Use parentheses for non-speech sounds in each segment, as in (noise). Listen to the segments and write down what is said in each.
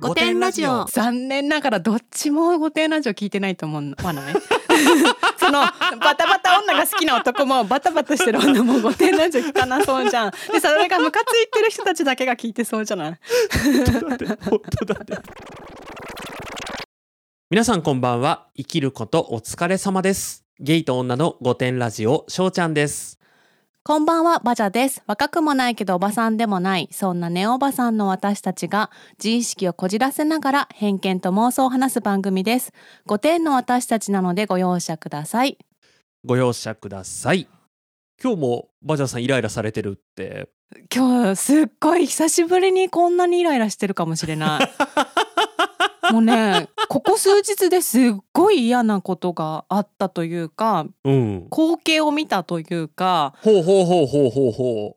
御殿ラジオ。残念ながらどっちも御殿ラジオ聞いてないと思うのわのね。(laughs) そのバタバタ女が好きな男もバタバタしてる女も御殿ラジオ聞かなそうじゃん。でそれがムカついてる人たちだけが聞いてそうじゃない？だって本当だって皆さんこんばんは。生きることお疲れ様です。ゲイと女の御殿ラジオしょうちゃんですこんばんはバジャです。若くもないけどおばさんでもないそんなネオおばさんの私たちが自意識をこじらせながら偏見と妄想を話す番組です。御殿の私たちなのでご容赦ください。ご容赦ください。今日もバジャさんイライラされてるって。今日すっごい久しぶりにこんなにイライラしてるかもしれない (laughs) もうねここ数日ですっごい嫌なことがあったというかうん。光景を見たというかほうほうほうほうほうほ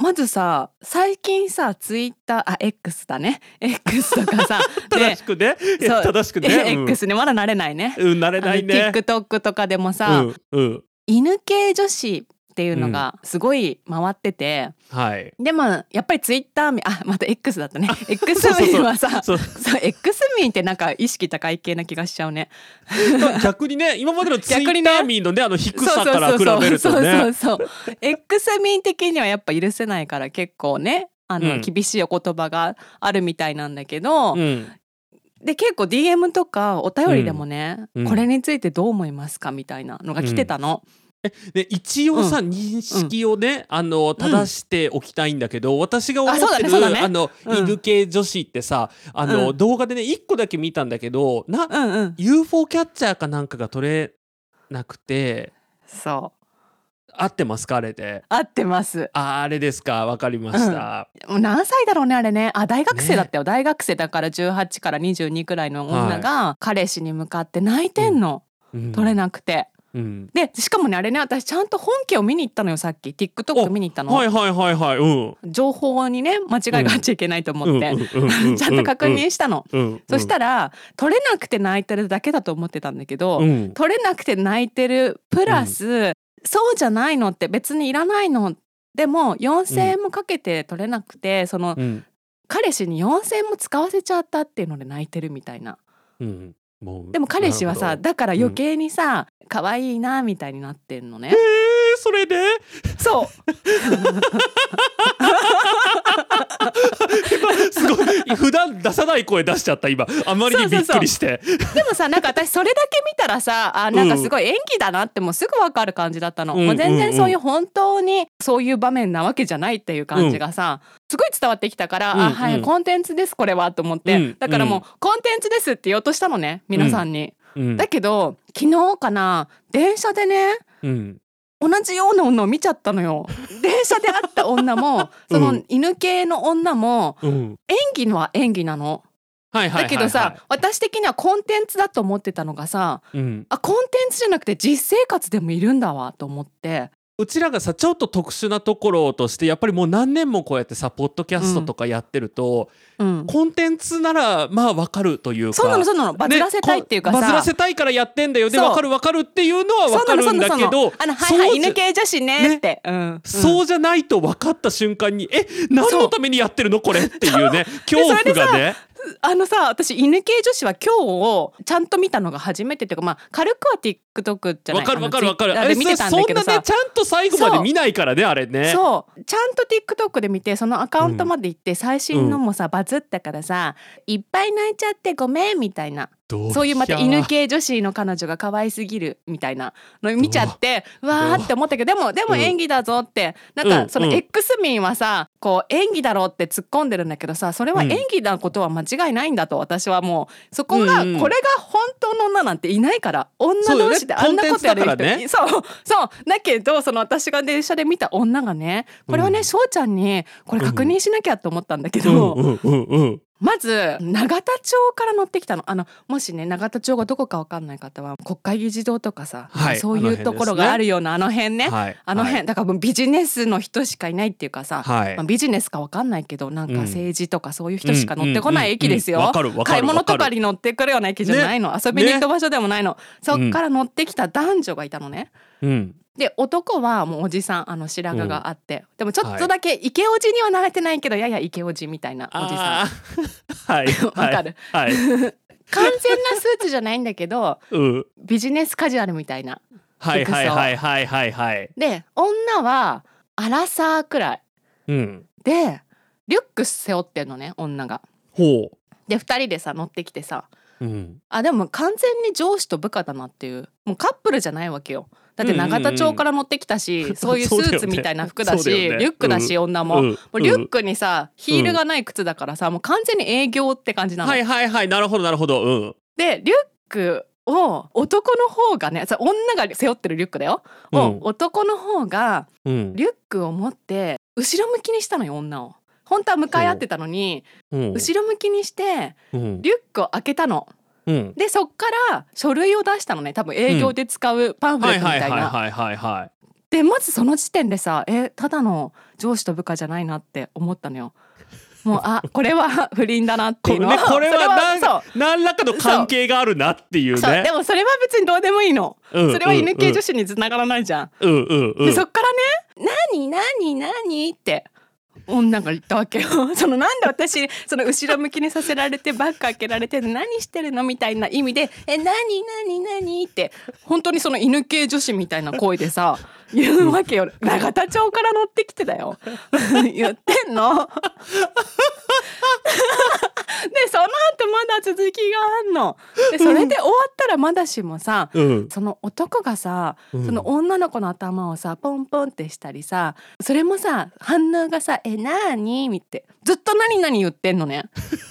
まずさ最近さツイッターあ X だね。X とかさう (laughs) 正しくね。正しくね、(laughs) うん。X ねまだ慣れないね。うん、慣れないね。TikTok とかでもさ、うんうん。犬系女子っていうのがすごい回ってて、はい。でもやっぱりツイッターみ (laughs) あまた X だったね。X (laughs) そうそうそう。民はさそう。そう X 民ってなんか意識高い系な気がしちゃうね。逆にね今までのツイッター民のねあの低さから比べるとそうねそうそうそう X 民的にはやっぱ許せないから結構ねあの、うん。厳しいお言葉があるみたいなんだけど、うん。で結構 DM とかお便りでもね、うん。これについてどう思いますかみたいなのが来てたの。(laughs) で一応さ、う認識をね、あの正しておきたいんだけど、私が思ってるあねね。犬系女子ってさあの、うん。動画でね1個だけ見たんだけどな、うんうん、UFO キャッチャーかなんかが撮れなくてそう。合ってますかあれで？合ってます。ああれですか？わかりました、もう何歳だろうねあれね。あ大学生だったよ、大学生だから18から22くらいの女が彼氏に向かって泣いてんの、うん。取れなくて。うん。でしかもねあれね私ちゃんと本家を見に行ったのよさっき。TikTok 見に行ったの、はいはいはいはい。うん。情報にね間違いがあっちゃいけないと思って、ちゃんと確認したの、うんうんそしたら取れなくて泣いてるだけだと思ってたんだけど、うん。取れなくて泣いてるプラス、そうじゃないのって別にいらないの。でも4,000円もかけて取れなくて、そのうん。彼氏に4,000円も使わせちゃったっていうので泣いてるみたいな。うんでも彼氏はさだから余計にさ、可愛いなみたいになってんのね。えー、それで？そう (laughs) すごい普段出さない声出しちゃった今。あまりにびっくりして。でもさなんか私それだけ見たらさあなんかすごい演技だなってもうすぐわかる感じだったの、うんもう全うん。うん然そういう本当にそういう場面なわけじゃないっていう感じがさ、すごい伝わってきたから、うんうん。あはいコンテンツですこれはと思って、うんだからもう、コンテンツですって言おうとしたのね皆さんに、うん。だけど昨日かな電車でねうん同じような女を見ちゃったのよ。電車で会った女も (laughs) そのうん。犬系の女もうん。演技のは演技なの。だけどさ私的にはコンテンツだと思ってたのがさうん。あコンテンツじゃなくて実生活でもいるんだわと思ってうちらがさちょっと特殊なところとしてやっぱりもう何年もこうやってさポッドキャストとかやってると、うん。コンテンツならまあわかるというかそうなのそうなの。バズらせたいっていうかさ、ねこバズらせたいからやってんだよでそう。わかるわかるっていうのはわかるんだけそうなのどあのはいはい犬系女子ねって、うん。そうじゃないと分かった瞬間にえ何のためにやってるのこれっていうね。(laughs) 恐怖がねあのさ私犬系女子は今日ちゃんと見たのが初めてっていうかまあ軽くは TikTok じゃないわかるわかるわかる。あ見てたんだけどさ。そんなねちゃんと最後まで見ないからねあれね。そう。ちゃんと TikTok で見てそのアカウントまで行って最新のもさ、バズったからさいっぱい泣いちゃってごめんみたいな。どそういうまた犬や系女子の彼女が可愛すぎるみたいなの見ちゃってうわ。ーって思ったけどでもでもうん。演技だぞって。なんうんかそのうん。X 民はさこう演技だろうって突っ込んでるんだけどさそれは演技なことは間違いないんだと私はもう。そこがうんうん。これが本当の女なんていないから女同士であんなことやる人。コンテンツだからね。(laughs) そうそう。だけどその私が電車で見た女がねこれはうん。ね翔ちゃんにこれ確認しなきゃと思ったんだけうど、んうんうんうんまず永田町から乗ってきたの。あのもしね永田町がどこかわかんない方は国会議事堂とかさ、はいそういうところがあるようなあの辺ねはいあの辺、はいだからもうビジネスの人しかいないっていうかさ、はい。まあ、ビジネスかわかんないけどなんうんか政治とかそういう人しか乗ってこない駅ですよ。買い物とわかに乗ってくるような駅じゃないの、遊びに行く場所でもないの、そっから乗ってきた男女がいたのね。うんで男はもうおじさんあの白髪があって、でもちょっとだけイケオジにはなれてないけどややイケオジみたいなおじさん。(laughs) はい。(laughs) わかる、はい、はい、(laughs) 完全なスーツじゃないんだけどうん。ビジネスカジュアルみたいな。はいはいはいはいはい。はいで女はアラサーくらい。うん。でリュック背負ってんのね女が。ほで2人でさ乗ってきてさ。ううん。あでも完全に上司と部下だなっていう。もうカップルじゃないわけよだって永田町から乗ってきたし、(laughs) そういうスーツみたいな服だしね。リュックだし、女も,、うん。もうリュックにさヒールがない靴だからさ、もう完全に営業って感じなの。はいはいはいなるほどなるほど。うん。でリュックを男の方がねさ女が背負ってるリュックだよ、うん。を男の方がうん。リュックを持って後ろ向きにしたのよ女を。本当は向かい合ってたのにうん。後ろ向きにしてうん。リュックを開けたの。うんでそっから書類を出したのね多分営業で使うパンフレットみたいな。はいはいはいはいでまずその時点でさえただの上司と部下じゃないなって思ったのよ。もうあ (laughs) これは不倫だなっていうのこれね (laughs) これは何らかの関係があるなっていうねでもそれは別にどうでもいいの。うんそれは犬系女子子に繋がらないじゃん。うんうんうんでそっからね「何何何?」って女が言ったわけよ。(laughs) そのなんで私その後ろ向きにさせられてバッグ開けられて何してるのみたいな意味で「え何何何?」って本当にその犬系女子みたいな声でさ言うわけよ。永田町から乗ってきてだよ。(laughs) 言ってんの。(laughs) でその後まだ続きがあんの。でそれで終わったらまだしもさ、うんその男がさ、うんその女の子の頭をさポンポンってしたりさそれもさ反応がさ「えなーに?」みってずっと「何々」言ってんのね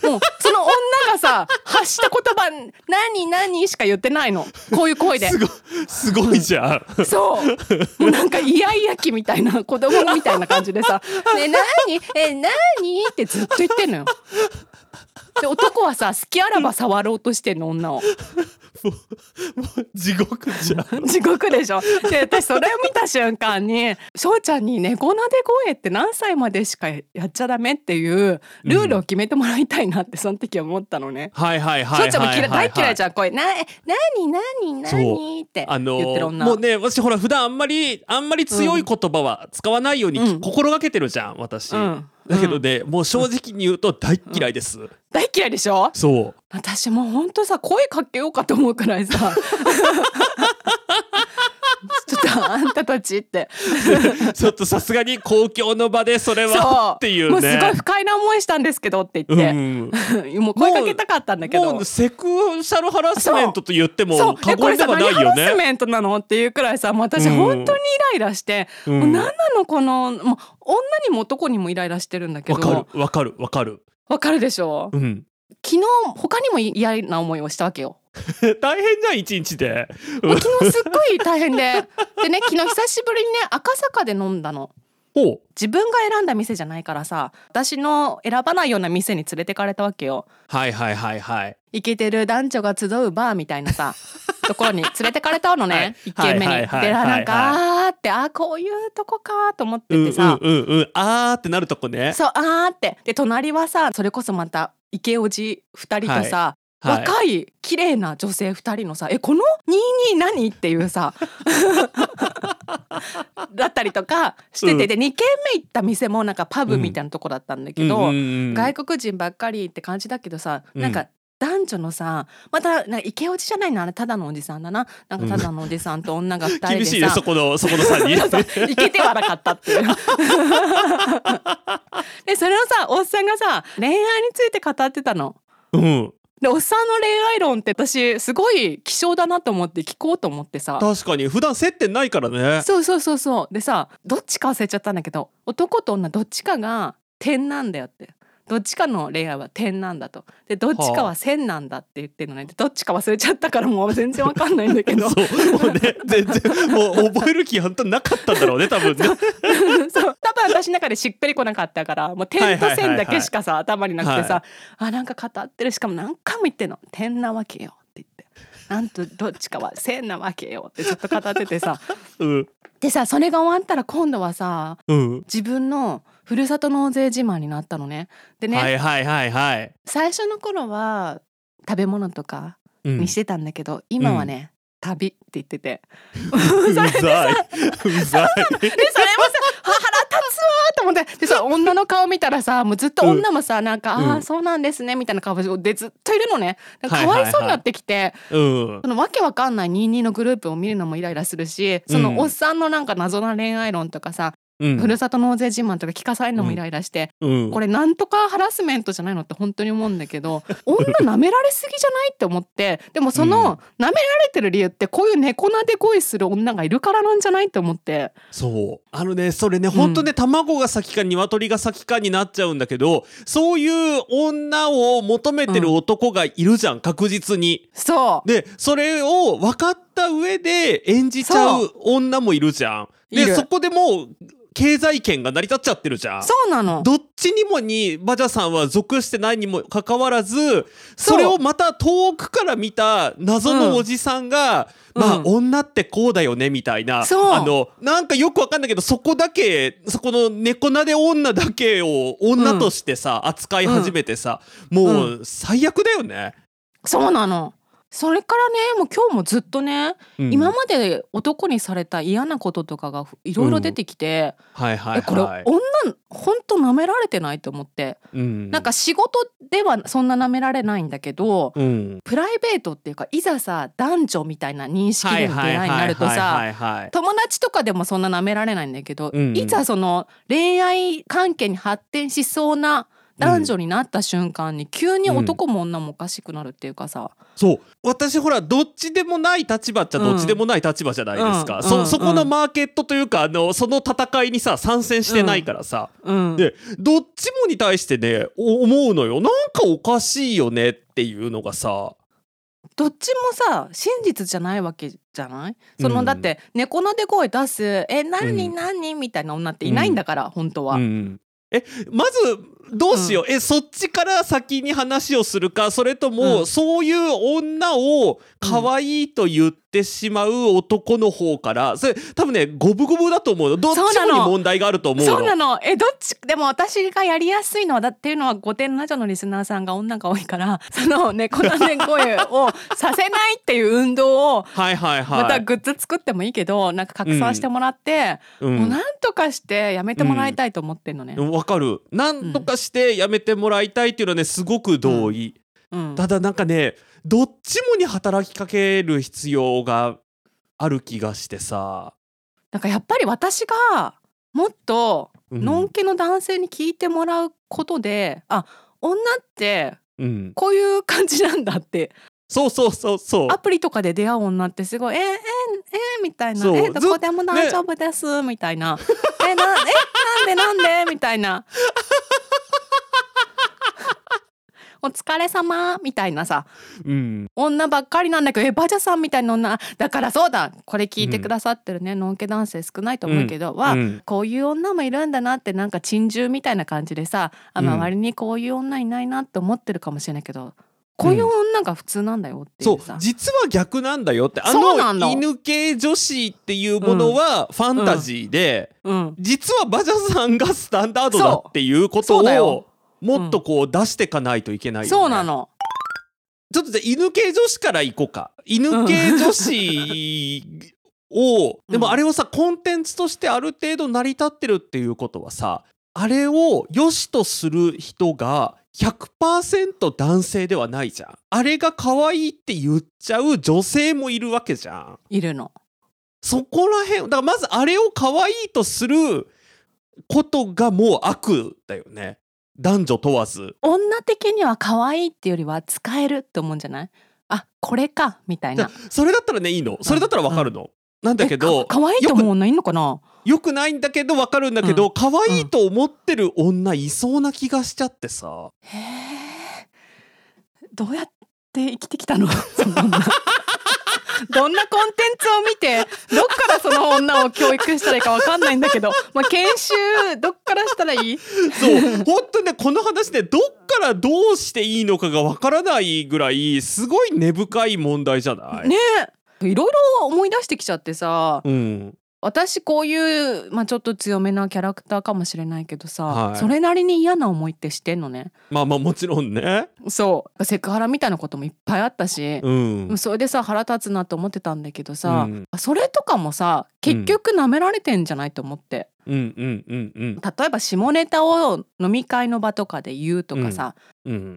もうその女がさ (laughs) 発した言葉「何々」しか言ってないのこういう声ですごいすごいじゃんそうもうなんかイヤイヤ期みたいな子供みたいな感じでさ「(laughs) ね何？え何?」ってずっと言ってんのよ。で男はさ好きあらば触ろうとしてんの女を。地獄じゃん。(laughs) 地獄でしょ。で私それを見た瞬間に翔ちゃんに猫なで声って何歳までしかやっちゃダメっていうルールを決めてもらいたいなってその時思ったのね。はいはいはいはい翔ちゃんも嫌い大嫌いじゃん声「なえ何何何?」ってあの言ってる女。もうね私ほら普段あんまりあんまり強い言葉は使わないようにうん。心がけてるじゃん私、うんだけどねもう正直に言うと大嫌いです、大嫌いでしょ？そう。私もうほんとさ声かけようかと思うくらいさ (laughs) ちょっとあんたたちって。(laughs) ちょっとさすがに公共の場でそれはっていうね。もうすごい不快な思いしたんですけどって言って、うん。もう声かけたかったんだけど。もうセクシャルハラスメントと言っても過言ではないよ何ハラスね。メントなのっていうくらいさもう私うん。本当にイライラして、うん。もう何なのこのもう女にも男にもイライラしてるんだけわどかる。わかる。わかる。わかるでしょ？うん。昨日他にも嫌な思いをしたわけよ (laughs) 大変じゃん一日で。もう昨日すっごい大変で。でね昨日久しぶりにね赤坂で飲んだの。自分が選んだ店じゃないからさ私の選ばないような店に連れてかれたわけよ。はいはいはいはい。イケてる男女が集うバーみたいなさ (laughs) ところに連れてかれたのね、一軒目に。ではいなんかあーってあーこういうとこかと思ってうんうんてさ、うんうん。あーってなるとこね。そうあーって。で隣はさそれこそまたイケオジ2人とさ、はい若い綺麗な女性2人のさ「えこの22何?」っていうさ (laughs) だったりとかしてて、うんで2軒目行った店もなんかパブみたいなとこだったんだけど、外国人ばっかりって感じだけどさ、うんなんか男女のさまたなんかイケオジじゃないのあれただのおじさんだななんかただのおじさんと女が2人でさ、厳しいねそこのそこの差に。そうそういけてはなかったっていう。(laughs) でそれをさおっさんがさ恋愛について語ってたの。うん。でおっさんの恋愛論って私すごい希少だなと思って聞こうと思ってさ。確かに。普段接点ないからね。そうそうそうそう。でさどっちか忘れちゃったんだけど男と女どっちかが点なんだよって。どっちかの恋愛は点なんだと。でどっちかは線なんだって言ってるのね。でどっちか忘れちゃったからもう全然わかんないんだけど。(laughs) そう。もうね全然もう覚える気本当なかったんだろうね多分ね。(laughs) 私の中でしっくりこなかったからもう点と線だけしかさ、頭になくてさ、はあなんか語ってるしかも何回も言ってんの点なわけよって言ってなんとどっちかは線なわけよってずっと語っててさ (laughs) うんでさそれが終わったら今度はさうん。自分のふるさと納税自慢になったのね。でね、はいはいはいはい。最初の頃は食べ物とかうんにしてたんだけど、今はね、旅って言ってて (laughs) うざい。(laughs) うざい。でそれもさは腹立つわーと思って。でさ (laughs) 女の顔見たらさもうずっと女もさ、なんか、うん。ああそうなんですねみたいな顔でずっといるのね。かかわいそうになってきて、うんそ。のわけわかんない22のグループを見るのもイライラするしそのおっさんのなんか謎な恋愛論とかさ、うん。ふるさと納税自慢とか聞かされるのもイライラして、うん。これなんとかハラスメントじゃないのって本当に思うんだけど (laughs) 女舐められすぎじゃないって思ってでもその、うん。舐められてる理由ってこういう猫なで恋する女がいるからなんじゃないって思って。そう。あのねそれね本当ね、卵が先か鶏が先かになっちゃうんだけどそういう女を求めてる男がいるじゃん、確実に。そう。でそれを分かった上で演じちゃう女もいるじゃん。でそこでもう経済圏が成り立っちゃってるじゃん。そうなの。どっちにもにバジャさんは属してないにもかかわらずそれをまた遠くから見た謎のおじさんが、うん。まあ、うん女ってこうだよねみたいな。そう。あのなんかよくわかんないけどそこだけそこの猫なで女だけを女としてさ、扱い始めてさ、もう最悪だよね。そうなのそれからねもう今日もずっとね、うん。今まで男にされた嫌なこととかがいろいろ出てきて、はいはいえこれはい。女ほんと舐められてないと思って、うん。なんか仕事ではそんな舐められないんだけど、うん。プライベートっていうかいざさ男女みたいな認識での出会いになるとさ友達とかでもそんな舐められないんだけど、うん。いざその恋愛関係に発展しそうな男女になった瞬間に急に男も女もおかしくなるっていうかさ、そう。私ほらどっちでもない立場っちゃどっちでもない立場じゃないですか、うん。そうん。そこのマーケットというかあのその戦いにさ参戦してないからさ、うん。でどっちもに対してねお思うのよ。なんかおかしいよねっていうのがさ。どっちもさ真実じゃないわけじゃない？その、うん。だって猫ので声出す「え何、うん。何?」みたいな女っていないんだから、本当は。うん。えまずどうしよう、えそっちから先に話をするかそれとも、うん。そういう女を可愛いと言ってしまう男の方からそれ多分ね五分五分だと思うの。どっちもに問題があると思うの。そうなの。えどっちでも私がやりやすいのはだっていうのは御殿ラジオのリスナーさんが女が多いから (laughs) その猫なで声をさせないっていう運動をはいはいはい。またグッズ作ってもいいけどなんか拡散してもらって、うん。もうなんとかしてやめてもらいたいと思ってんのね。わかる。なんとかしてやめてもらいたいっていうのはねすごく同意、うん。ただなんかねどっちもに働きかける必要がある気がしてさ、なんかやっぱり私がもっとうん。のんけの男性に聞いてもらうことで、あ女ってうん、こういう感じなんだって。そうそうそうそう。アプリとかで出会う女ってすごい「えー、えー、えー、みたいな。そう「えどこでも大丈夫です」みたいな「えなえなんでなんで?」みたいな「お疲れ様みたいなさ。うん。女ばっかりなんだけどえバジャさんみたいな女。だからそうだ。これ聞いてくださってるね、のんけ男性少ないと思うけど、は、うん。こういう女もいるんだなってなんか珍獣みたいな感じでさあうん。周りにこういう女いないなって思ってるかもしれないけどこういう女が普通なんだよっていそうう。さ、実は逆なんだよってあのの犬系女子っていうものはファンタジーで、うん、実はバジャさんがスタンダードだっていうことをもっとこう出していかないといけないよね、そうなのちょっとじゃあ犬系女子から行こうか。犬系女子を、でもあれをさ、コンテンツとしてある程度成り立ってるっていうことはさ、あれを良しとする人が100%男性ではないじゃん。あれが可愛いって言っちゃう女性もいるわけじゃん。いるのそこら辺、だからまずあれを可愛いとすることがもう悪だよね。男女問わず。女的には可愛いっていうよりは使えるって思うんじゃない？あこれかみたいな。あそれだったらねいいの。それだったらわかるの、なんだけど可愛いと思う女いんのかな？よくないんだけどわかるんだけど、可愛いと思ってる女いそうな気がしちゃってさ。へえどうやって生きてきたの？(laughs) その。女どんなコンテンツを見てどっからその女を教育したらいいかわかんないんだけど、まあ、研修どっからしたらいい？そう、本当にね、この話ね、どっからどうしていいのかがわからないぐらい、すごい根深い問題じゃない、ね。えいろいろ思い出してきちゃってさうん。私こういう、まあ、ちょっと強めなキャラクターかもしれないけどさ、はい。それなりに嫌な思いってしてんのね。まあまあもちろんね。そう。セクハラみたいなこともいっぱいあったし、うん。それでさ腹立つなと思ってたんだけどさ、うん。それとかもさ結局舐められてんじゃないと思って、うんうんうんうん。例えば下ネタを飲み会の場とかで言うとかさ、うん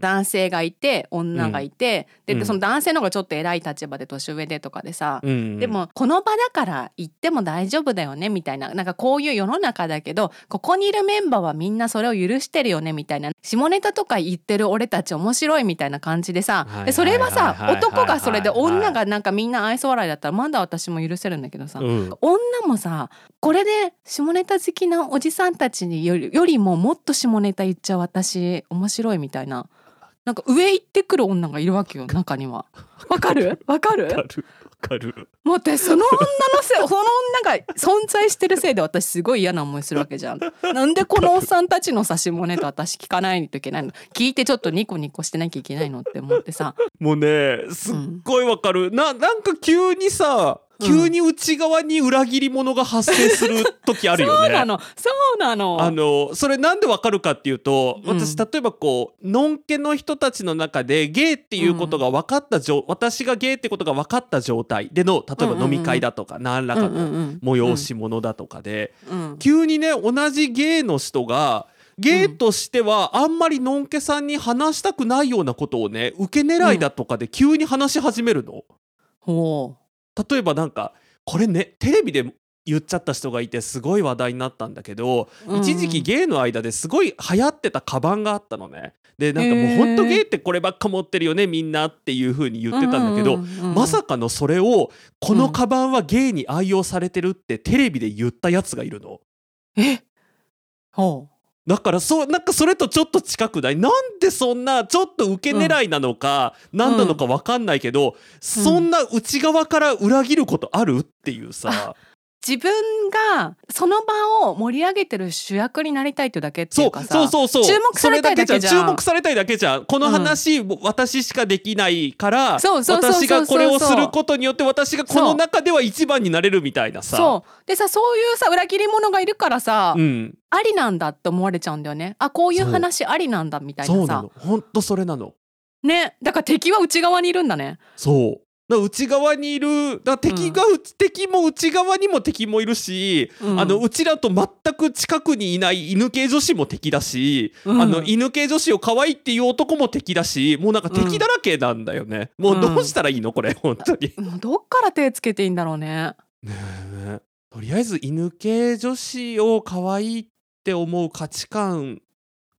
男性がいて女がいて、でうん。その男性の方がちょっと偉い立場で年上でとかでさ、うん。でもこの場だから行っても大丈夫だよねみたいななんかこういう世の中だけどここにいるメンバーはみんなそれを許してるよねみたいな下ネタとか言ってる俺たち面白いみたいな感じでさはいでそれはさ男がそれではい女がなんかみんな愛想笑いだったらまだ私も許せるんだけどさ、うん。女もさこれで下ネタ好きなおじさんたちによりよりももっと下ネタ言っちゃう私面白いみたいななんか上行ってくる女がいるわけよ中には。わかる？わかる。わかる？わかる。もう私その女のせい (laughs) その女が存在してるせいで私すごい嫌な思いするわけじゃん。(laughs) なんでこのおっさんたちの差しもねと私聞かないといけないの？聞いてちょっとニコニコしてなきゃいけないのって思ってさ。もうねすっごいわかる、ななんか急にさ急に内側に裏切り者が発生する時あるよね。そうなの。そうなの。あのそれなんでわかるかっていうとうん。私例えばこうのんけの人たちの中でゲイっていうことが分かった状、私がゲイってことが分かった状態での例えば飲み会だとか何らかの催し物だとかで、うん。うん。急にね同じゲイの人がゲイとしてはあんまりのんけさんに話したくないようなことをね受け狙いだとかで急に話し始めるの？ほ例えばなんかこれねテレビで言っちゃった人がいてすごい話題になったんだけど、うんうん一時期ゲイの間ですごい流行ってたカバンがあったのね。でなんかもうほんとゲイってこればっか持ってるよねみんなっていう風に言ってたんだけど、うんうんうんうんまさかのそれをこのカバンはゲイに愛用されてるってテレビで言ったやつがいるの。え？ほだからそうなんかそれとちょっと近くない？なんでそんなちょっと受け狙いなのか、何なのか分かんないけど、そんな内側から裏切ることある？っていうさ、う自分がその場を盛り上げてる主役になりたいっていうだけっていそううかさそうそうそう注目されたいだけじゃん。注目されたいだけじゃんこの話、私しかできないからそうそうそうそう私がこれをすることによって私がこの中では一番になれるみたいなさ。そう。でさそういうさ裏切り者がいるからさ、うん、ありなんだって思われちゃうんだよね。あこういう話ありなんだみたいそう。ななさの。ほんとそれなの。ね。だから敵は内側にいるんだね。そう内側にいるだ敵が、敵も内側にも敵もいるし、うん。あのうちらと全く近くにいない犬系女子も敵だし、うん。あの犬系女子を可愛いっていう男も敵だしもうなんか敵だらけなんだよね、もうどうしたらいいの？これ本当に。もうどっから手つけていいんだろうね。ねえ。とりあえず犬系女子を可愛いって思う価値観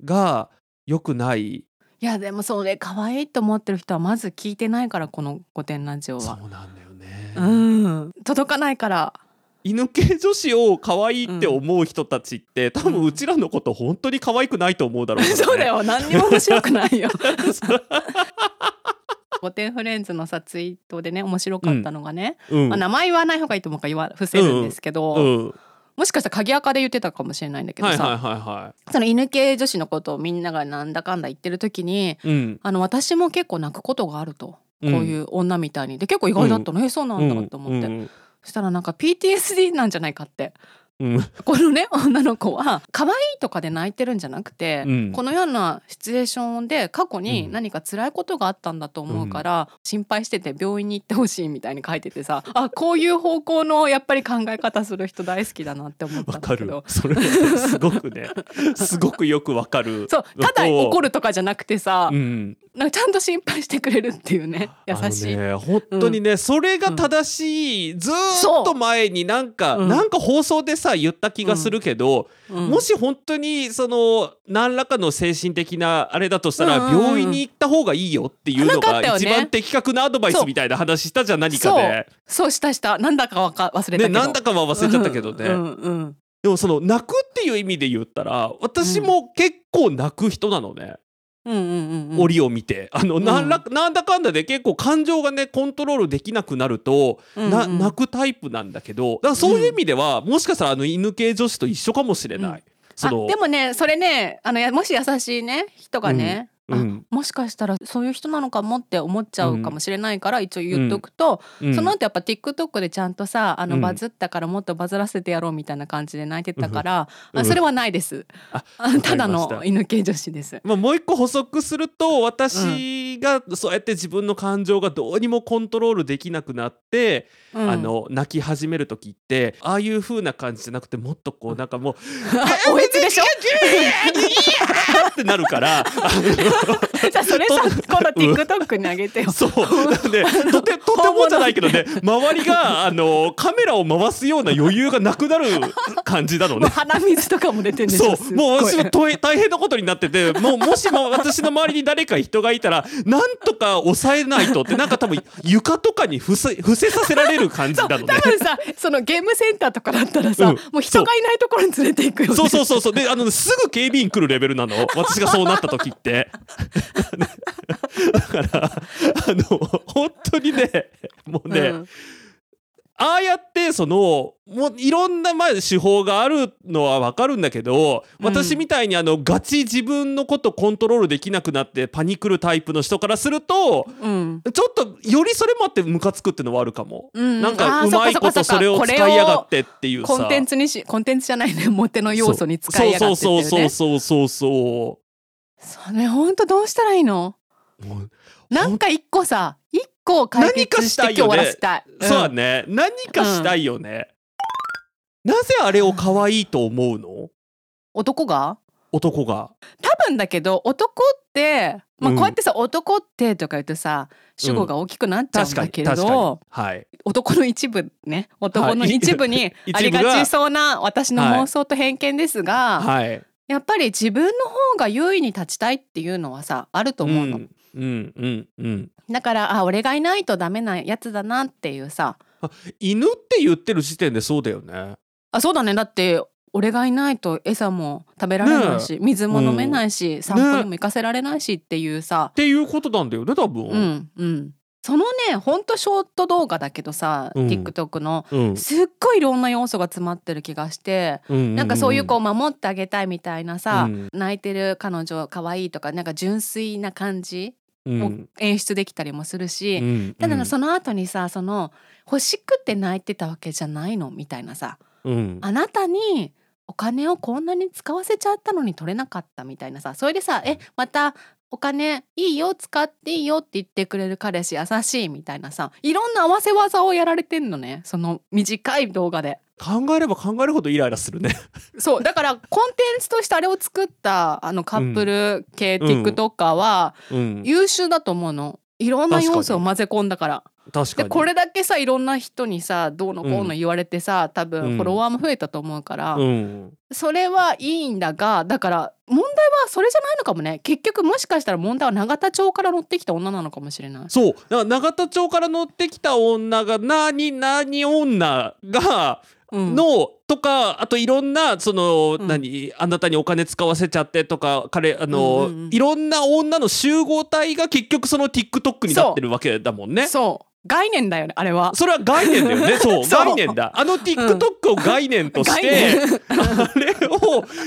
が良くないいやでもそれ可愛いと思ってる人はまず聞いてないからこの「御殿ラジオそはうなんだよね、うん。届かないから。犬系女子を可愛いって思う人たちって、多分うちらのこと本当に可愛くないと思うだろうね。(laughs) そうだよ。何にも面白くないよ。(laughs) 御殿フレンズのさツイートでね面白かったのがね、うん。まあ、名前言わない方がいいと思うから言わ伏せるんですけど、うんもしかしたら鍵垢で言ってたかもしれないんだけどさ、はいはいはいはその犬系女子のことをみんながなんだかんだ言ってる時にいうん。あの私も結構泣くことがあると、うん。こういう女みたいに。で結構意外だったの、えそうなんだと思って、うんそしたらなんか PTSD なんじゃないかってうん。このね女の子は可愛いとかで泣いてるんじゃなくて、うん。このようなシチュエーションで過去にうん。何か辛いことがあったんだと思うから、心配してて病院に行ってほしいみたいに書いててさあこういう方向のやっぱり考え方する人大好きだなって思ったわかるんだけど。それすごくね。(laughs) すごくよくわかる。そうただ怒るるとかじゃなくてさ、うん。なんかちゃんと心配してくれるっていうね。優しい。ね本当にね、それが正しい、ずーっと前になんか、うん。なんか放送でさ言った気がするけど、うん。もし本当にその何らかの精神的なあれだとしたら、うんうんうん。病院に行った方がいいよっていうのが一番的確なアドバイスみたいな話したじゃん何かで。そう。したした。なんだかわか忘れたけね、ど、なんだかは忘れちゃったけどね、うんうんでもその泣くっていう意味で言ったら私も結構泣く人なのね、うんうんうんうん折を見て。あの、なんらなんだかんだで結構感情がねコントロールできなくなると、な泣くタイプなんだけどだからそういう意味では、もしかしたらあの犬系女子と一緒かもしれない。でもねそれねあのやもし優しいね人がね、うんうん。もしかしたらそういう人なのかもって思っちゃうかもしれないから一応言っとくと、うん。その後やっぱ TikTok でちゃんとさあのうん。バズったからもっとバズらせてやろうみたいな感じで泣いてたから、うん。あそれはないです。(laughs) ただの犬系女子です。まあ、もう一個補足すると私がそうやって自分の感情がどうにもコントロールできなくなって、うんあの泣き始める時ってああいう風な感じじゃなくてもっとこうなんかもう (laughs) あおえつでしょ？ってなるからじゃあそれさ今度 TikTok にあげてよ。そうなんでとてとてもじゃないけどね周りがあのカメラを回すような余裕がなくなる感じなのね。鼻水とかも出てんでしょ。そうもう私も大大変なことになっててもうもしも私の周りに誰か人がいたらなんとか抑えないとってなんか多分床とかに伏せ伏せさせられる感じなのね。多。分さそのゲームセンターとかだったらさ、うん。もう人がいないところに連れて行くよね。そうそうそうそう。であのすぐ警備員来るレベルなの。私がそうなった時って。(laughs) だからあの本当にねもうね、うんああやってそのもういろんなまあ手法があるのはわかるんだけどうん。私みたいにあのガチ自分のことコントロールできなくなってパニクるタイプの人からするとうん。ちょっとよりそれもあってムカつくってのはあるかも。うん。なんかうまいことそれを使いやがってっていうさ。コンテンツにしコンテンツじゃないねモテの要素に使いやがってってそうそうそうそうそうそそれ本当どうしたらいいのなんか一個さ一個解決して今日終わらせたい。そうだんね。何かしたいよね、なぜあれを可愛いと思うの？男が？男が。多分だけど男ってまあうん。こうやってさ、男ってとか言うとさ主語が大きくなっちゃうんだけれ確かにど、はい。男の一部ね。男の一部に (laughs) ありがちそうな私の妄想と偏見ですが、はい。やっぱり自分の方が優位に立ちたいっていうのはさあると思うの、うんうんうんうん。だからあ俺がいないとダメなやつだなっていうさ。犬って言ってる時点でそうだよね。あそうだね。だって俺がいないと餌も食べられないし、水も飲めないし、散歩にも行かせられないしっていうさ。っ、ていうことなんだよね多分。うんうん。そのねほんとショート動画だけどさ、うん。TikTok の。うん。すっごいいろんな要素が詰まってる気がして、うん。なんかそういうこう守ってあげたいみたいなさ、うん。泣いてる彼女可愛いとかなんか純粋な感じをうん。演出できたりもするし、うんただその後にさその欲しくて泣いてたわけじゃないのみたいなさうん。あなたにお金をこんなに使わせちゃったのに取れなかったみたいなさそれでさ「えまたお金いいよ使っていいよ」って言ってくれる彼氏優しいみたいなさいろんな合わせ技をやられてんのねその短い動画で。考えれば考えるほどイライラするね。そう。だからコンテンツとしてあれを作ったあのカップル系うん。TikToker はうん。優秀だと思うの。いろんな要素を混ぜ込んだから。確かに。でこれだけさいろんな人にさどうのこうの言われてさ、多うん。分フォロワーも増えたと思うから、うん。それはいいんだがだから問題はそれじゃないのかもね。結局もしかしたら問題は永田町から乗ってきた女なのかもしれない。そう。だから永田町から乗ってきた女が何何女がうんの、とかあといろんなその、うん何あなたにお金使わせちゃってとか彼あの、うんうんうんいろんな女の集合体が結局その TikTok になってるわけだもんね。そう概念だよねあれは。それは概念だよね。そう、(laughs) 概念だ。あの TikTok を概念とし概て、念 (laughs) あれを、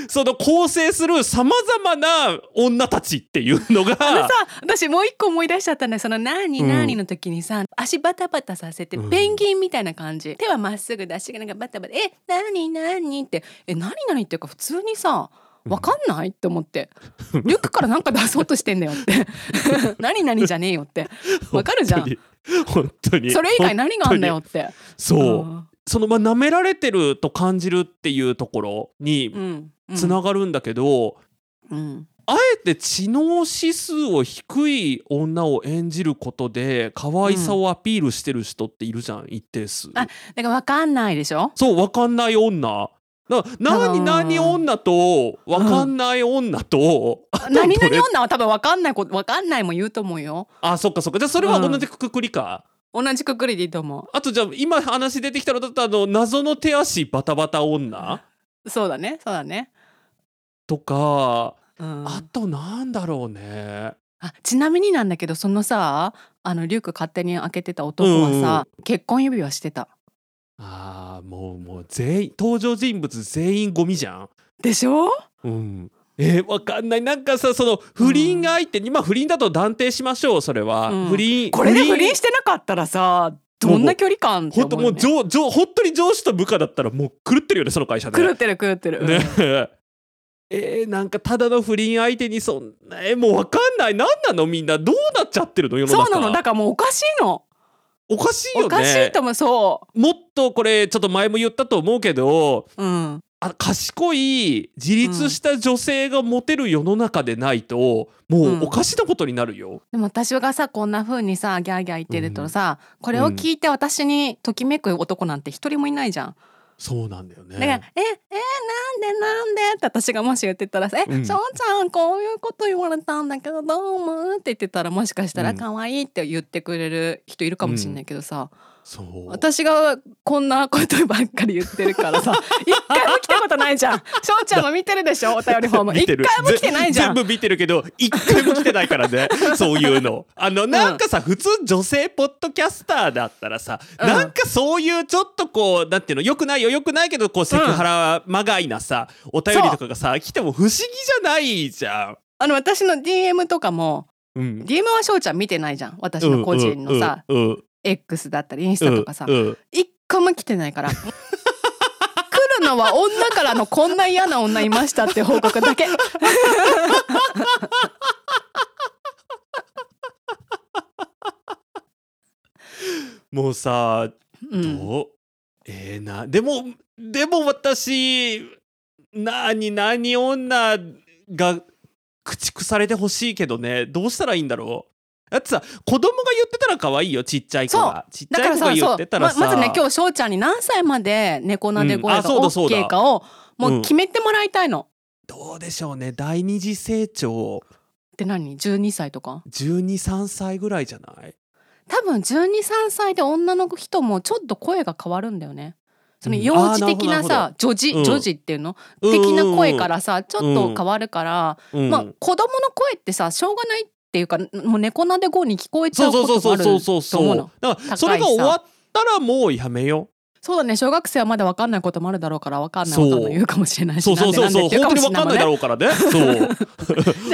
その構成する様々な女たちっていうのが、あのさ私もう一個思い出しちゃったんだよ。その「何うん。何」の時にさ、足バタバタさせてうん。ペンギンみたいな感じ、手はまっすぐ出しがなんかバタバタ「え何何?」って「え何何?」っていうか普通にさわかんない？って思って。(laughs) リュックからなんか出そうとしてんだよって。(laughs) 何々じゃねえよって。わかるじゃん。本当に。本当に。それ以外何があんだよって。そう。んそのまあ舐められてると感じるっていうところにうん。うん。つながるんだけど、うん。あえて知能指数を低い女を演じることで可愛さをアピールしてる人っているじゃん、一定数。あだからわかんないでしょ？そうわかんない女。だから何うん何女とわかんない女と、あと何々 (laughs) 女は多分わかんないことわかんないも言うと思うよ。あそっかそっか。じゃあそれは同じくくりか。同じくくりでいいと思あとじゃあ今話出てきたのだとあの謎の手足バタバタ女？うそうだねそうだね。とか、うん。あとなんだろうね。あちなみになんだけどそのさあのリュック勝手に開けてた男はさ、結婚指輪してた。あーもうもう全員登場人物全員ゴミじゃん。でしょ？うん。えーわかんない。なんかさその不倫相手に、まあ不倫だと断定しましょうそれは、うん。不倫これで不倫。してなかったらさどんな距離感って本当思うよね。もう上上本当に上司と部下だったらもう狂ってるよねその会社で狂ってる狂ってる、うん。ね。(laughs) えーなんかただの不倫相手にそんなえーもうわかんない。何なのみんな。どうなっちゃってるの世の中。そうなの。だからもうおかしいの。おかしいよね。おかしいと思うそもっとこれちょっと前も言ったと思うけどううんあ賢い自立した女性がモテる世の中でないと、もうおかしなことになるよ。でも私がさこんな風にさギャーギャー言ってるとさ、これを聞いて私にときめく男なんて一人もいないじゃん。そうなんだよね。だから「ええなんでなんで?」って私がもし言ってたらさ「え、うんしょうちゃんこういうこと言われたんだけどどう思う?」って言ってたらもしかしたらうん可愛いって言ってくれる人いるかもしれないけどさ、そう私がこんなことばっかり言ってるからさ。(laughs) 一回も来たことないじゃん。しょうちゃんも見てるでしょお便りフォーム。一回も来てないじゃん。ぜ全部見てるけど一回も来てないからね。(laughs) そういうの。あのなんかさ、普通女性ポッドキャスターだったらさ、うん。なんかそういうちょっとこうなんていうのよくないよよくないけどこうセクハラまがいなさ、お便りとかがさ来ても不思議じゃないじゃん。あの私の DM とかもうん。DM はしょうちゃん見てないじゃん。私の個人のさ、うんうん X だったりインスタとかさ、うんうん。一個も来てないから。(laughs) 来るのは女からのこんな嫌な女いましたって報告だけ。(laughs) もうさうん。どう？えー、な。でもでも私何何女が駆逐されてほしいけどね。どうしたらいいんだろう？だってさ子供が言ってたら可愛いよちっちゃい子がちっちだからゃい子が言ってたらさ。まずね今日しょうちゃんに何歳まで猫なで声が OK かをもう決めてもらいたいの。どうでしょうね第二次成長。って何？12歳とか？123歳ぐらいじゃない？多分123歳で女の人もちょっと声が変わるんだよね。そのうん。幼児的なあーなるさ女児うん。女児っていうの？うん的な声からさちょっと変わるから。うん。まあ子供の声ってさしょうがないっていうかもう猫なで声に聞こえちゃそううそうこともあるそうそうそうそうと思うの。だからそれが終わったらもうやめよそうだね。小学生はまだ分かんないこともあるだろうから分かんないそう分かんない言うかもしれなういし。そうそうそうそう。本当に分かんないだろろうからね。そう。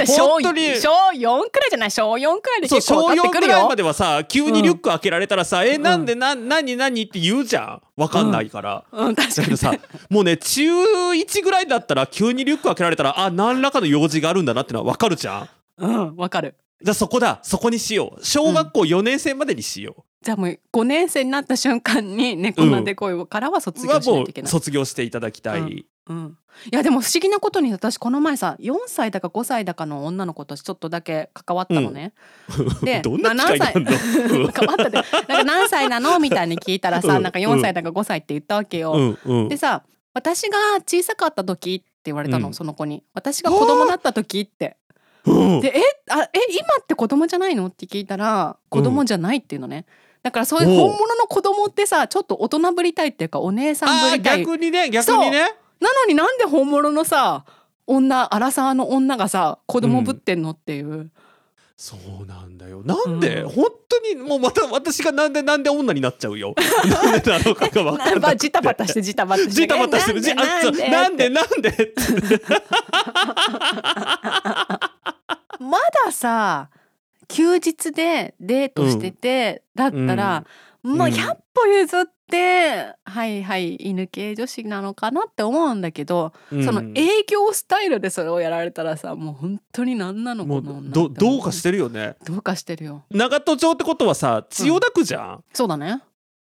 小本当に。小4くらいじゃない？小4くらいで結構分かって4くるよ。ぐらいまではさ急にリュック開けられたらさ「えん。なんでな何何?」って言うじゃん。分かんないから。うん。確かに。さもうね中1ぐらいだったら急にリュック開けられたらあ何らかの用事があるんだなってのは分かるじゃん。うん。分かるじゃあそこだ。そこにしよう。小学校4年生までにしよじゃあもう5年生になった瞬間に猫なで声からはう。卒業しないといけない。う卒業していただきたい。うん。うん、いやでも不思議なことに私この前さ4歳だか5歳だかの女の子とちょっとだけ関わったのね。で (laughs) どんな機会まあなんだ？うん関わったでなんか何歳なの？みたいに聞いたらさ、うん。なんか4歳だか5歳って言ったわけよ。うん。うん。でさ私が小さかった時って言われたの、うん。その子に。私が子供だった時って。うんでえあえ今って子供じゃないの？って聞いたら子供じゃないっていうのね、だからそういう本物の子供ってさちょっと大人ぶりたいっていうかお姉さんぶりたい。逆にね逆にね。なのになんで本物のさ女アラサーの女がさ子供ぶってんのっていう、そうなんだよ。なんで、うん。本当にもうまた私がなんでなんで女になっちゃうよ。(laughs) なんでなのかが分かんなくて。まあジタバタしてジタバタしてジタバタしてる。じえあそう。なんでなんで？(laughs) まださ休日でデートしてて、だったら、まあうん。100歩譲って、はいはい犬系女子なのかなって思うんだけど、うん。その営業スタイルでそれをやられたらさもう本当に何なのもう。この女どどうかしてるよね。どうかしてるよ。長門町ってことはさ千代田区じゃん、そうだね。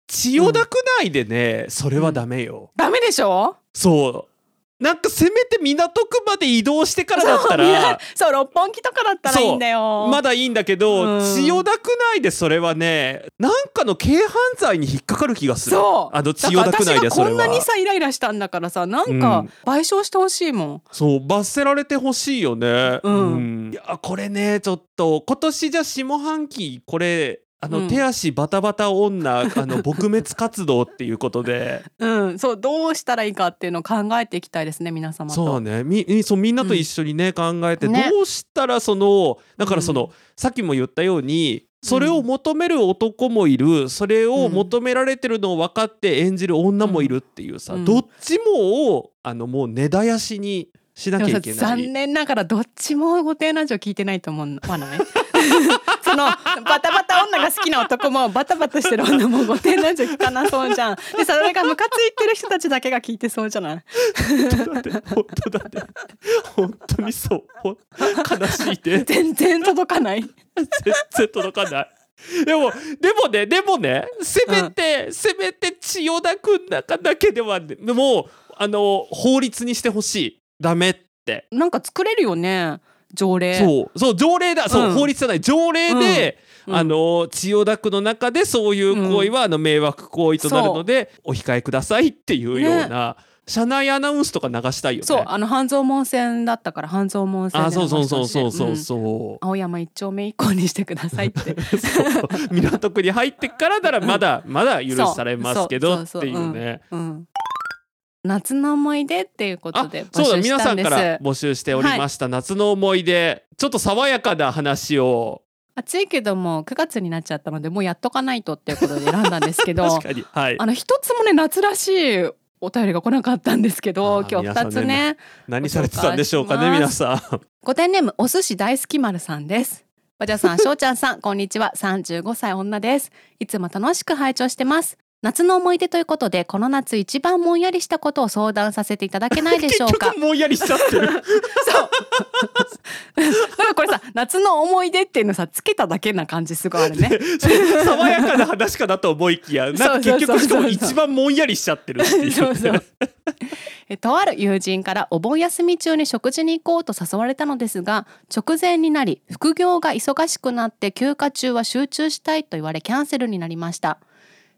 千代田区内でねそれはダメよ、ダメでしょ？そうなんかせめて港区まで移動してからだったらそう六本木とかだったらいいんだよ。まだいいんだけど、うん。千代田区内でそれはねなんかの軽犯罪に引っかかる気がする。そう。あの千代田区内でそれは。だから私がこんなにさイライラしたんだからさなんか賠償してほしいもん、そう罰せられてほしいよね。うん。いやこれねちょっと今年じゃ下半期これあの、うん。手足バタバタ女 (laughs) あの撲滅活動っていうことで。うん、そうどうしたらいいかっていうのを考えていきたいですね皆様と。そうね。みみそうみんなと一緒にね、考えて、ね。どうしたらそのだからその、うん。さっきも言ったようにそれを求める男もいる。それを求められてるのを分かって演じる女もいるっていうさ、うん。どっちもをあのもう根絶やしにしなきゃいけない。残念ながらどっちも御殿ラジオ聞いてないと思わのね (laughs) そのバタバタ女が好きな男もバタバタしてる女も御殿ラジオ聞かなそうじゃん。でそれがムカついてる人たちだけが聞いてそうじゃない。だって本当だって本当にそう。悲しいで。(laughs) 全然届かない。全然届かない。でもでもねでもねせめて、せめて千代田くん中だけではねもうあの法律にしてほしい。ダメって。なんか作れるよね条例。そう。そう条例だ。そう、うん法律じゃない。条例で、うん。あの千代田区の中でそういう行為は、あの迷惑行為となるのでお控えくださいっていうような、車内アナウンスとか流したいよね。そう。あの半蔵門線だったから半蔵門線であそうそうそうそうそうそう、青山一丁目以降にしてくださいって。(laughs) そう。港区に入ってからならまだまだ許されますけどってそう。そう。いうね。うん、夏の思い出っていうことあで募そうだ集したんです。皆さんから募集しておりました、夏の思い出。ちょっと爽やかな話を。暑いけども9月になっちゃったのでもうやっとかないとっていうことで選んだんですけど (laughs) 確かにはい。あの一つもね夏らしいお便りが来なかったんですけど今日二つね何されてたんでしょうかね皆さん。御殿ネームお寿司大好き丸さんです。バジャさん、しょうちゃんさん、こんにちは。35歳女です。いつも楽しく拝聴してます。夏の思い出ということで、この夏一番もんやりしたことを相談させていただけないでしょうか？(laughs) 結局。もんやりしちゃってる (laughs) そう。なんかこれさ、夏の思い出っていうのさ、つけただけな感じすごいあるね。爽やかな話かなと思いきやなんか結局しかも一番もんやりしちゃってるっていうそうそう。えとある友人からお盆休み中に食事に行こうと誘われたのですが直前になり副業が忙しくなって休暇中は集中したいと言われキャンセルになりました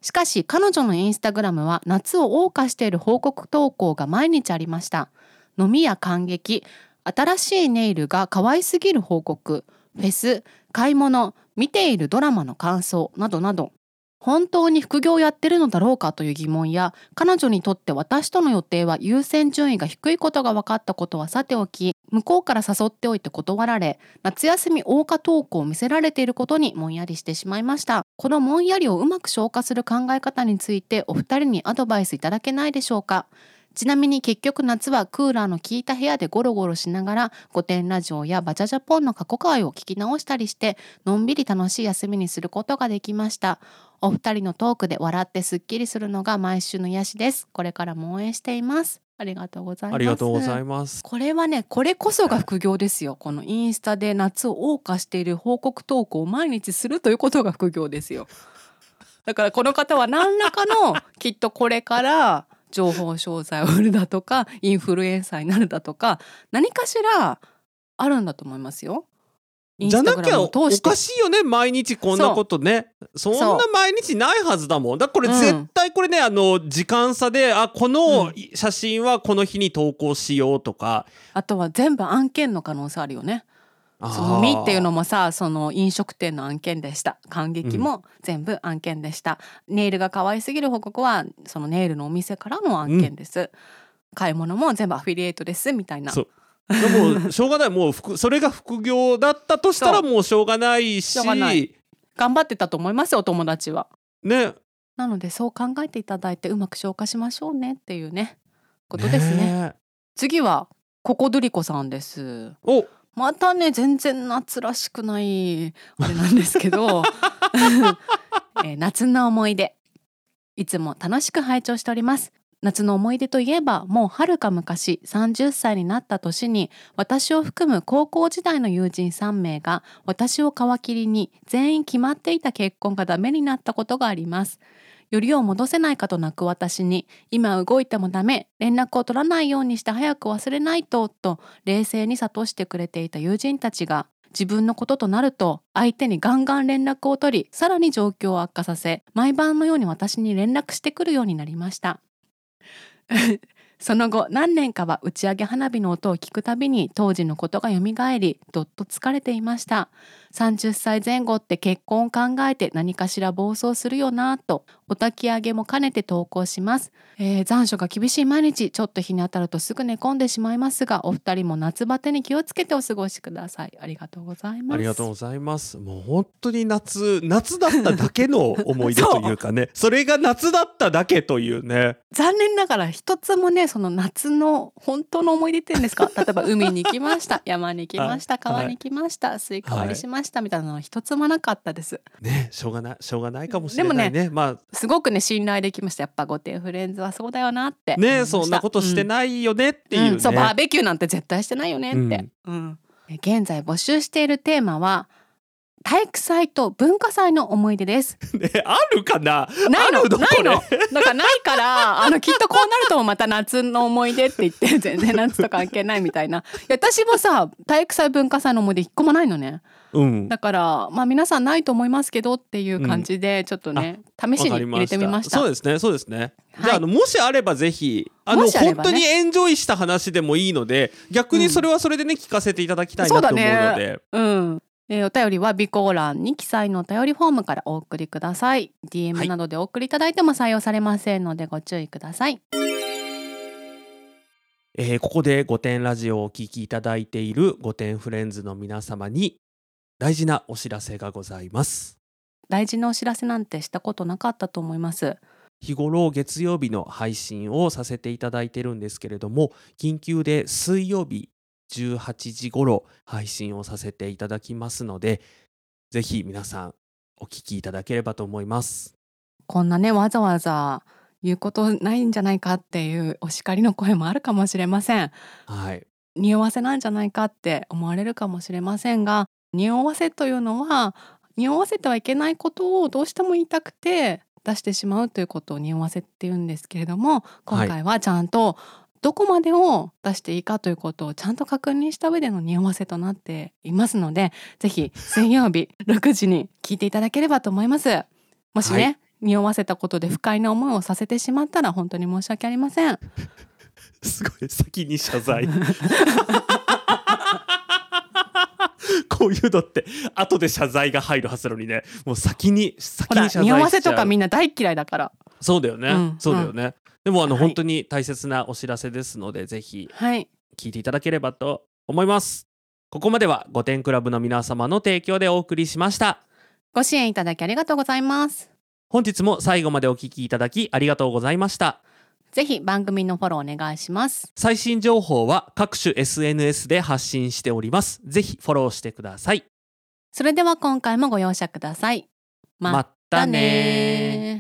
しかし彼女のインスタグラムは夏を謳歌している報告投稿が毎日ありました。飲みや感激新しいネイルが可愛すぎる報告フェス買い物見ているドラマの感想などなど。本当に副業をやってるのだろうかという疑問や彼女にとって私との予定は優先順位が低いことが分かったことはさておき向こうから誘っておいて断られ夏休み謳歌投稿を見せられていることにもんやりしてしまいました。このもんやりをうまく消化する考え方についてお二人にアドバイスいただけないでしょうか？ちなみに結局夏はクーラーの効いた部屋でゴロゴロしながら御殿ラジオやバチャジャポンの過去回を聞き直したりしてのんびり楽しい休みにすることができました。お二人のトークで笑ってすっきりするのが毎週の癒しです。これからも応援しています。ありがとうございます。ありがとうございます。これはねこれこそが副業ですよ。このインスタで夏を謳歌している報告投稿を毎日するということが副業ですよ。だからこの方は何らかの (laughs) きっとこれから情報商材を売るだとかインフルエンサーになるだとか何かしらあるんだと思いますよ。じゃなきゃおかしいよね毎日こんなことね。そんな毎日ないはずだもん。だからこれうん。絶対これね、あの時間差であこの写真はこの日に投稿しようとか、あとは全部案件の可能性あるよね。その「み」っていうのもさその飲食店の案件でした。感激も全部案件でした、ネイルが可愛すぎる報告はそのネイルのお店からの案件です、買い物も全部アフィリエイトですみたいな。そうでもしょうがない。もう副それが副業だったとしたらもうしょうがないし。頑張ってたと思いますよお友達は。ね。なのでそう考えていただいてうまく消化しましょうねっていうね。ことですね。ね。次はココドリコさんです。お。またね全然夏らしくないあれなんですけど、(laughs) (laughs) えー夏の思い出。いつも楽しく拝聴しております夏の思い出といえばもうはるか昔30歳になった年に私を含む高校時代の友人3名が私を皮切りに全員決まっていた結婚がダメになったことがあります。よりを戻せないかと泣く私に今動いてもダメ連絡を取らないようにして早く忘れないとと冷静に諭してくれていた友人たちが自分のこととなると相手にガンガン連絡を取りさらに状況を悪化させ毎晩のように私に連絡してくるようになりました。(laughs) その後何年かは打ち上げ花火の音を聞くたびに当時のことがよみがえりどっと疲れていました。30歳前後って結婚を考えて何かしら暴走するよなぁとお焚き上げも兼ねて投稿します、えー残暑が厳しい毎日ちょっと日に当たるとすぐ寝込んでしまいますがお二人も夏バテに気をつけてお過ごしください。ありがとうございます。ありがとうございます。もう本当に夏夏だっただけの思い出というかね。(laughs) それが夏だっただけというね。残念ながら一つもねその夏の本当の思い出っていうんですか？例えば海に行きました。山に行きました。(laughs) はい。川に行きました、スイカ割りしましたみたいなのは一つもなかったです。ねしょうがないしょうがないかもしれないね。まあ。すごくね信頼できました。やっぱ御殿フレンズはそうだよなって。ねそんなことしてないよねっていうね、うん。そうバーベキューなんて絶対してないよねって、うん。え現在募集しているテーマは体育祭と文化祭の思い出です。(laughs) ねあるかな？ないの？ないの？だからないから (laughs) あのきっとこうなるとまた夏の思い出って言って (laughs) 全然夏と関係ないみたいな。いや私もさ体育祭文化祭の思い出一個もないのね。うん。だからまあ皆さんないと思いますけどっていう感じでちょっとね、試しに入れてみました。そうですねそうですね、はい。じゃああのもしあればぜひあのね。本当にエンジョイした話でもいいので逆にそれはそれでね、聞かせていただきたいなと思うので。うん。えーお便りは備考欄に記載のお便りフォームからお送りください。は DM いなどでお送りいただいても採用されませんのでご注意ください。えーここで御殿ラジオをお聞きいただいている御殿フレンズの皆様に大事なお知らせがございます大事なお知らせなんてしたことなかったと思います。日頃月曜日の配信をさせていただいてるんですけれども緊急で水曜日18時頃配信をさせていただきますのでぜひ皆さんお聞きいただければと思います。こんなねわざわざ言うことないんじゃないかっていうお叱りの声もあるかもしれません。はい。匂わせなんじゃないかって思われるかもしれませんが匂わせというのは匂わせてはいけないことをどうしても言いたくて出してしまうということを匂わせって言うんですけれども今回はちゃんとどこまでを出していいかということをちゃんと確認した上での匂わせとなっていますのでぜひ水曜日 (laughs) 6時に聞いていただければと思います。もしね、はい。匂わせたことで不快な思いをさせてしまったら本当に申し訳ありません。すごい先に謝罪。(laughs) こういうのって後で謝罪が入るはずなのにね。もう先に先に謝罪しちゃう。匂わせとかみんな大嫌いだから。そうだよね、うん。そうだよね、でもあの、はい本当に大切なお知らせですのでぜひはい。聞いていただければと思いますここまでは御殿クラブの皆様の提供でお送りしましたご支援いただきありがとうございます。本日も最後までお聞きいただきありがとうございましたぜひ番組のフォローお願いします。最新情報は各種 SNS で発信しておりますぜひフォローしてくださいそれでは今回もご容赦ください。まったねー